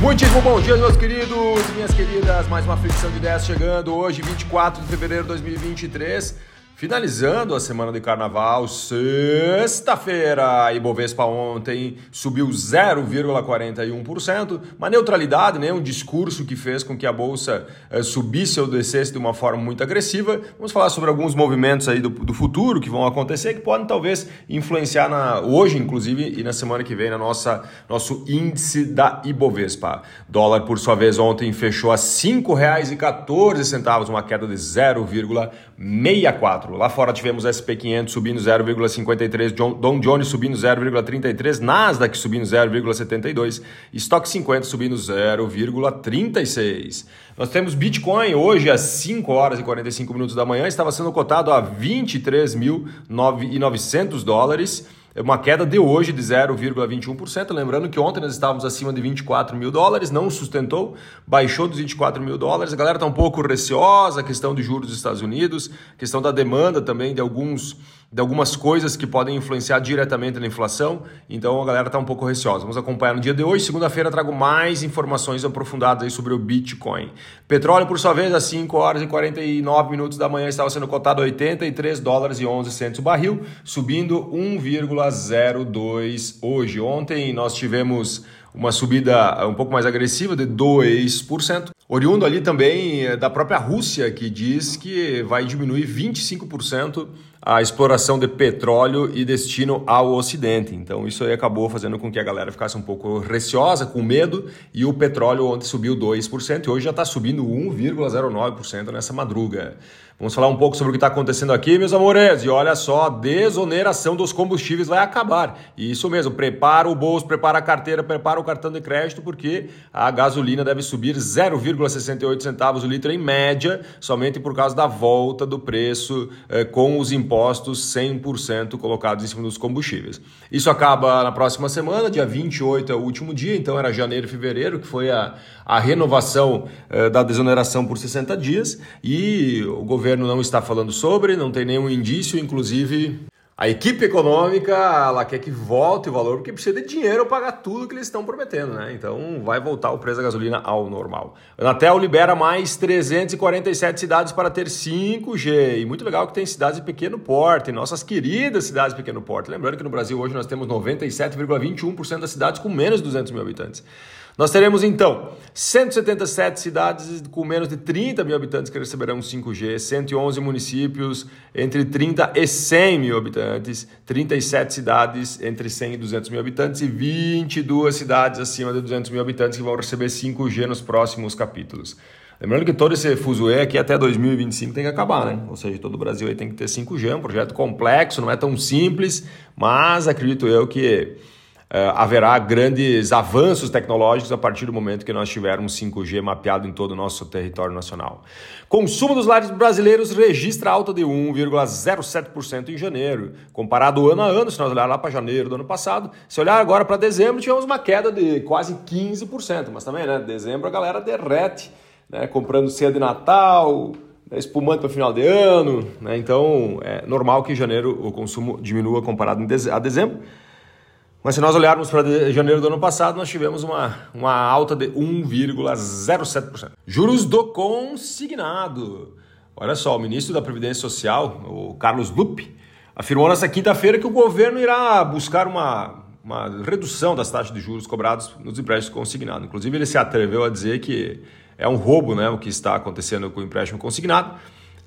Muitíssimo bom dia, meus queridos e minhas queridas. Mais uma fricção de ideias chegando hoje, 24 de fevereiro de 2023. Finalizando a semana de carnaval, sexta-feira, Ibovespa ontem subiu 0,41%, uma neutralidade, né? um discurso que fez com que a bolsa eh, subisse ou descesse de uma forma muito agressiva. Vamos falar sobre alguns movimentos aí do, do futuro que vão acontecer, que podem talvez influenciar na, hoje, inclusive, e na semana que vem, na nossa nosso índice da Ibovespa. Dólar, por sua vez, ontem fechou a R$ 5,14, uma queda de 0,64%. Lá fora tivemos SP500 subindo 0,53, Dow Jones subindo 0,33, Nasdaq subindo 0,72, Stock 50 subindo 0,36. Nós temos Bitcoin hoje às 5 horas e 45 minutos da manhã, estava sendo cotado a 23.900 dólares uma queda de hoje de 0,21%. Lembrando que ontem nós estávamos acima de 24 mil dólares, não sustentou, baixou dos 24 mil dólares. A galera está um pouco receosa, a questão de juros dos Estados Unidos, questão da demanda também de alguns de algumas coisas que podem influenciar diretamente na inflação, então a galera está um pouco receosa. Vamos acompanhar no dia de hoje. Segunda-feira trago mais informações aprofundadas sobre o Bitcoin. Petróleo, por sua vez, às 5 horas e 49 minutos da manhã estava sendo cotado a 83 dólares e 11 centos o barril, subindo 1,02 hoje. Ontem nós tivemos uma subida um pouco mais agressiva de 2%, oriundo ali também eh, da própria Rússia, que diz que vai diminuir 25% a exploração de petróleo e destino ao Ocidente. Então isso aí acabou fazendo com que a galera ficasse um pouco receosa, com medo, e o petróleo ontem subiu 2% e hoje já está subindo 1,09% nessa madruga. Vamos falar um pouco sobre o que está acontecendo aqui, meus amores. E olha só, a desoneração dos combustíveis vai acabar. Isso mesmo, prepara o bolso, prepara a carteira, prepara o cartão de crédito, porque a gasolina deve subir 0,68 centavos o litro em média, somente por causa da volta do preço eh, com os impostos 100% colocados em cima dos combustíveis. Isso acaba na próxima semana, dia 28 é o último dia, então era janeiro e fevereiro, que foi a, a renovação eh, da desoneração por 60 dias, e o governo não está falando sobre, não tem nenhum indício, inclusive a equipe econômica ela quer que volte o valor porque precisa de dinheiro para pagar tudo que eles estão prometendo, né? Então vai voltar o preço da gasolina ao normal. Anatel libera mais 347 cidades para ter 5G. E muito legal que tem cidades de pequeno porte, nossas queridas cidades de pequeno porte. Lembrando que no Brasil hoje nós temos 97,21% das cidades com menos de 200 mil habitantes. Nós teremos então 177 cidades com menos de 30 mil habitantes que receberão 5G, 111 municípios entre 30 e 100 mil habitantes, 37 cidades entre 100 e 200 mil habitantes e 22 cidades acima de 200 mil habitantes que vão receber 5G nos próximos capítulos. Lembrando que todo esse fuzuê aqui até 2025 tem que acabar, né? Ou seja, todo o Brasil aí tem que ter 5G, é um projeto complexo, não é tão simples, mas acredito eu que haverá grandes avanços tecnológicos a partir do momento que nós tivermos 5G mapeado em todo o nosso território nacional. Consumo dos lares brasileiros registra alta de 1,07% em janeiro, comparado ano a ano, se nós olhar lá para janeiro do ano passado. Se olhar agora para dezembro, tivemos uma queda de quase 15%, mas também, né, dezembro a galera derrete, né, comprando ceia de Natal, né, espumante para final de ano, né, então é normal que em janeiro o consumo diminua comparado a dezembro. Mas se nós olharmos para janeiro do ano passado, nós tivemos uma, uma alta de 1,07%. Juros do consignado. Olha só, o ministro da Previdência Social, o Carlos Lupe, afirmou nessa quinta-feira que o governo irá buscar uma, uma redução das taxas de juros cobrados nos empréstimos consignados. Inclusive, ele se atreveu a dizer que é um roubo né, o que está acontecendo com o empréstimo consignado,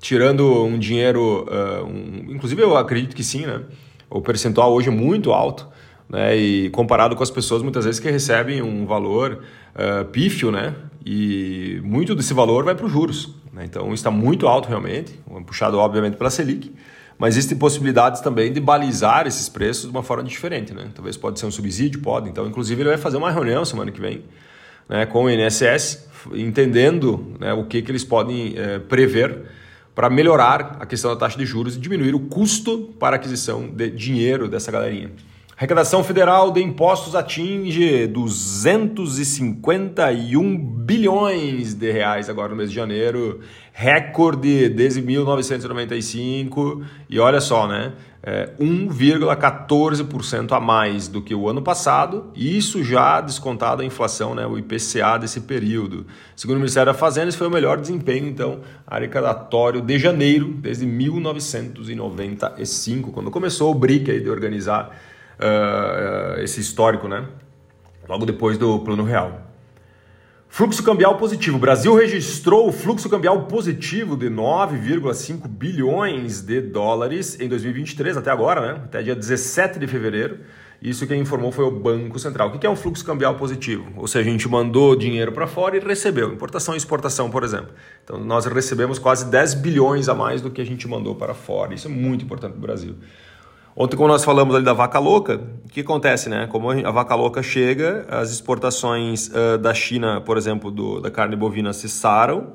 tirando um dinheiro, uh, um, inclusive eu acredito que sim, né? O percentual hoje é muito alto né? E comparado com as pessoas muitas vezes que recebem um valor uh, pífio, né? E muito desse valor vai para os juros. Né? Então está muito alto realmente, puxado obviamente pela Selic. Mas existem possibilidades também de balizar esses preços de uma forma diferente, né? Talvez pode ser um subsídio, pode. Então, inclusive, ele vai fazer uma reunião semana que vem né, com o INSS, entendendo né, o que, que eles podem eh, prever para melhorar a questão da taxa de juros e diminuir o custo para aquisição de dinheiro dessa galerinha. Arrecadação federal de impostos atinge 251 bilhões de reais agora no mês de janeiro, recorde desde 1995 e olha só, né? É 1,14% a mais do que o ano passado, isso já descontado a inflação, né, o IPCA desse período. Segundo o Ministério da Fazenda, esse foi o melhor desempenho, então, arrecadatório de janeiro, desde 1995, quando começou o BRIC aí de organizar uh, esse histórico, né? Logo depois do Plano Real. Fluxo cambial positivo. O Brasil registrou o fluxo cambial positivo de 9,5 bilhões de dólares em 2023, até agora, né? Até dia 17 de fevereiro. Isso quem informou foi o Banco Central. O que é um fluxo cambial positivo? Ou seja, a gente mandou dinheiro para fora e recebeu, importação e exportação, por exemplo. Então, nós recebemos quase 10 bilhões a mais do que a gente mandou para fora. Isso é muito importante para o Brasil. Ontem, como nós falamos ali da vaca louca, o que acontece, né? Como a vaca louca chega, as exportações uh, da China, por exemplo, do, da carne bovina cessaram.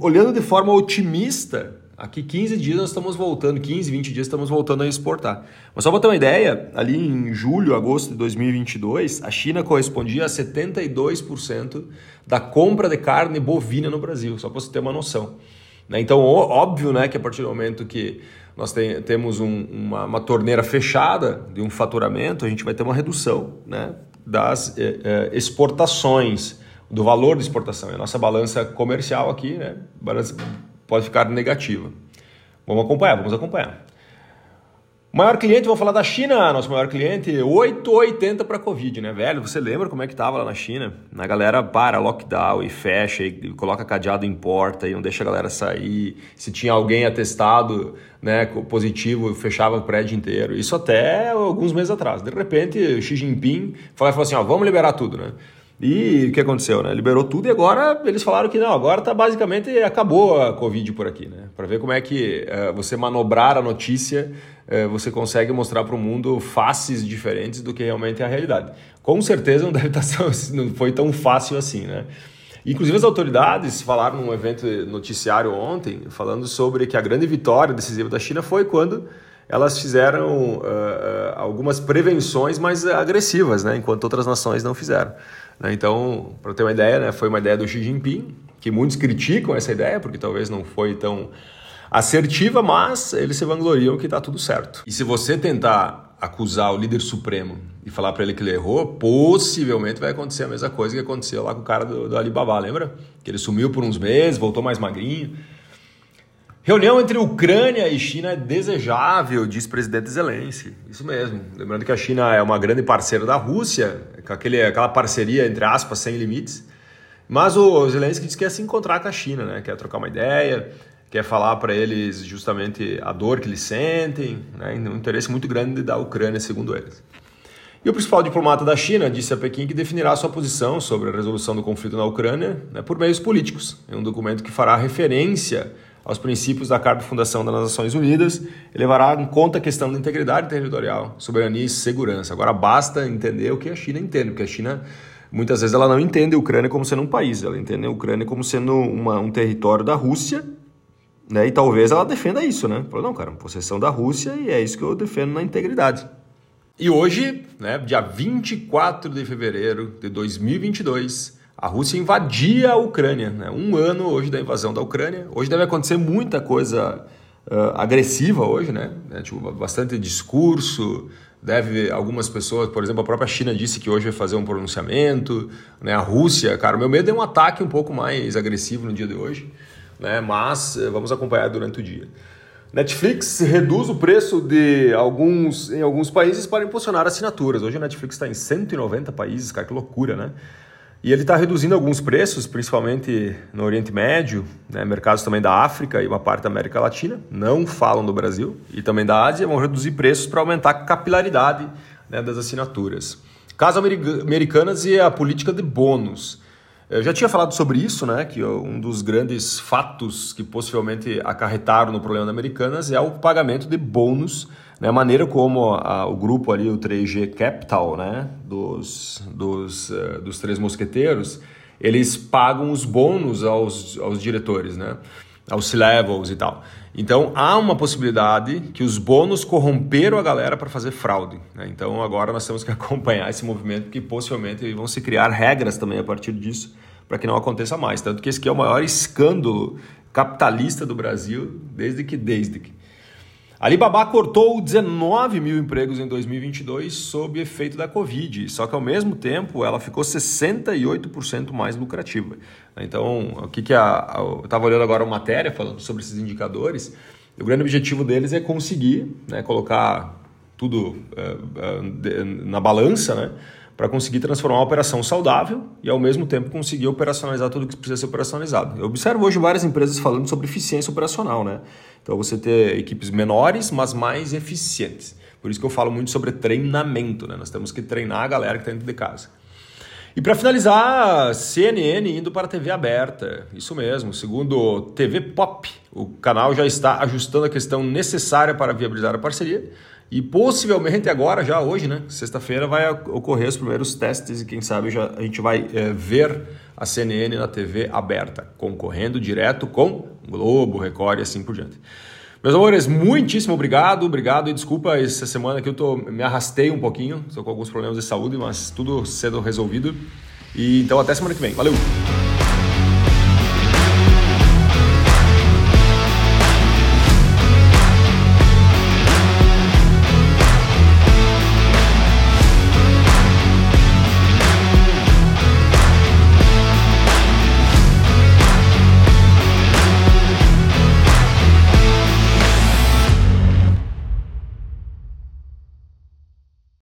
Olhando de forma otimista, aqui 15 dias nós estamos voltando, 15, 20 dias estamos voltando a exportar. Mas só para ter uma ideia, ali em julho, agosto de 2022, a China correspondia a 72% da compra de carne bovina no Brasil, só para você ter uma noção. Né? Então, óbvio né, que a partir do momento que nós tem, temos um, uma, uma, torneira fechada de um faturamento, a gente vai ter uma redução né, das eh, eh, exportações, do valor de exportação. a nossa balança comercial aqui né, pode ficar negativa. Vamos acompanhar, vamos acompanhar. Maior cliente, vou falar da China, nosso maior cliente, 8,80 para Covid, né, velho? Você lembra como é que tava lá na China? A galera para lockdown e fecha, e coloca cadeado em porta e não deixa a galera sair. Se tinha alguém atestado, né, positivo, fechava o prédio inteiro. Isso até alguns meses atrás. De repente, Xi Jinping falou assim, ó, vamos liberar tudo, né? E o que aconteceu, né? Liberou tudo e agora eles falaram que não, agora tá basicamente acabou a Covid por aqui, né? Para ver como é que uh, você manobrar a notícia, uh, você consegue mostrar para o mundo faces diferentes do que realmente é a realidade. Com certeza não deve estar tá não foi tão fácil assim, né? Inclusive as autoridades falaram num evento noticiário ontem, falando sobre que a grande vitória decisiva da China foi quando elas fizeram uh, algumas prevenções mais agressivas, né? enquanto outras nações não fizeram. Né? Então, para ter uma ideia, né, foi uma ideia do Xi Jinping, que muitos criticam essa ideia, porque talvez não foi tão assertiva, mas eles se vangloriam que está tudo certo. E se você tentar acusar o líder supremo e falar para ele que ele errou, possivelmente vai acontecer a mesma coisa que aconteceu lá com o cara do, do Alibaba, lembra? Que ele sumiu por uns meses, voltou mais magrinho. Reunião entre Ucrânia e China é desejável, diz presidente Zelensky. Isso mesmo. Lembrando que a China é uma grande parceira da Rússia, com aquele, aquela parceria, entre aspas, sem limites. Mas o Zelensky diz que quer se encontrar com a China, né? quer trocar uma ideia, quer falar para eles justamente a dor que eles sentem, né? um interesse muito grande da Ucrânia, segundo eles. E o principal diplomata da China disse a Pequim que definirá sua posição sobre a resolução do conflito na Ucrânia né, por meios políticos, em um documento que fará referência aos princípios da Carta de Fundação das Nações Unidas e levará em conta a questão da integridade territorial, soberania e segurança. Agora basta entender o que a China entende, porque a China muitas vezes ela não entende a Ucrânia como sendo um país, ela entende a Ucrânia como sendo uma, um território da Rússia, né? E talvez ela defenda isso, né? Falou, não, cara, possessão da Rússia e é isso que eu defendo na integridade. E hoje, né, dia 24 de fevereiro de 2022, a Rússia invadia a Ucrânia. Né? Um ano hoje da invasão da Ucrânia. Hoje deve acontecer muita coisa uh, agressiva hoje, né? É, tipo, bastante discurso. Deve algumas pessoas, por exemplo, a própria China disse que hoje vai fazer um pronunciamento. Né? A Rússia, cara, meu medo é um ataque um pouco mais agressivo no dia de hoje, né? Mas uh, vamos acompanhar durante o dia. Netflix reduz o preço de alguns em alguns países para impulsionar assinaturas. Hoje a Netflix está em 190 países, cara, que loucura, né? E ele está reduzindo alguns preços, principalmente no Oriente Médio, né, mercados também da África e uma parte da América Latina, não falam do Brasil, e também da Ásia, vão reduzir preços para aumentar a capilaridade né, das assinaturas. Caso Americanas e a política de bônus. Eu já tinha falado sobre isso, né? Que um dos grandes fatos que possivelmente acarretaram no problema da Americanas é o pagamento de bônus né, a maneira como a, o grupo ali, o 3G Capital, né, dos, dos, uh, dos Três Mosqueteiros, eles pagam os bônus aos, aos diretores, né? aos C-levels e tal. Então há uma possibilidade que os bônus corromperam a galera para fazer fraude. Né? Então agora nós temos que acompanhar esse movimento, porque possivelmente vão se criar regras também a partir disso para que não aconteça mais. Tanto que esse é o maior escândalo capitalista do Brasil desde que desde que. Alibaba cortou 19 mil empregos em 2022 sob efeito da Covid, só que ao mesmo tempo ela ficou 68% mais lucrativa. Então, o que, que a, eu estava olhando agora uma matéria falando sobre esses indicadores, o grande objetivo deles é conseguir né, colocar tudo uh, uh, na balança, né? Para conseguir transformar uma operação saudável e ao mesmo tempo conseguir operacionalizar tudo que precisa ser operacionalizado. Eu observo hoje várias empresas falando sobre eficiência operacional, né? Então você ter equipes menores, mas mais eficientes. Por isso que eu falo muito sobre treinamento, né? Nós temos que treinar a galera que está dentro de casa. E para finalizar, CNN indo para a TV aberta. Isso mesmo, segundo TV Pop, o canal já está ajustando a questão necessária para viabilizar a parceria e possivelmente agora, já hoje, né? Sexta-feira, vai ocorrer os primeiros testes e quem sabe já a gente vai é, ver a CNN na TV aberta, concorrendo direto com Globo, Record e assim por diante. Meus amores, muitíssimo obrigado, obrigado e desculpa essa semana que eu tô, me arrastei um pouquinho, estou com alguns problemas de saúde, mas tudo sendo resolvido. E então até semana que vem. Valeu!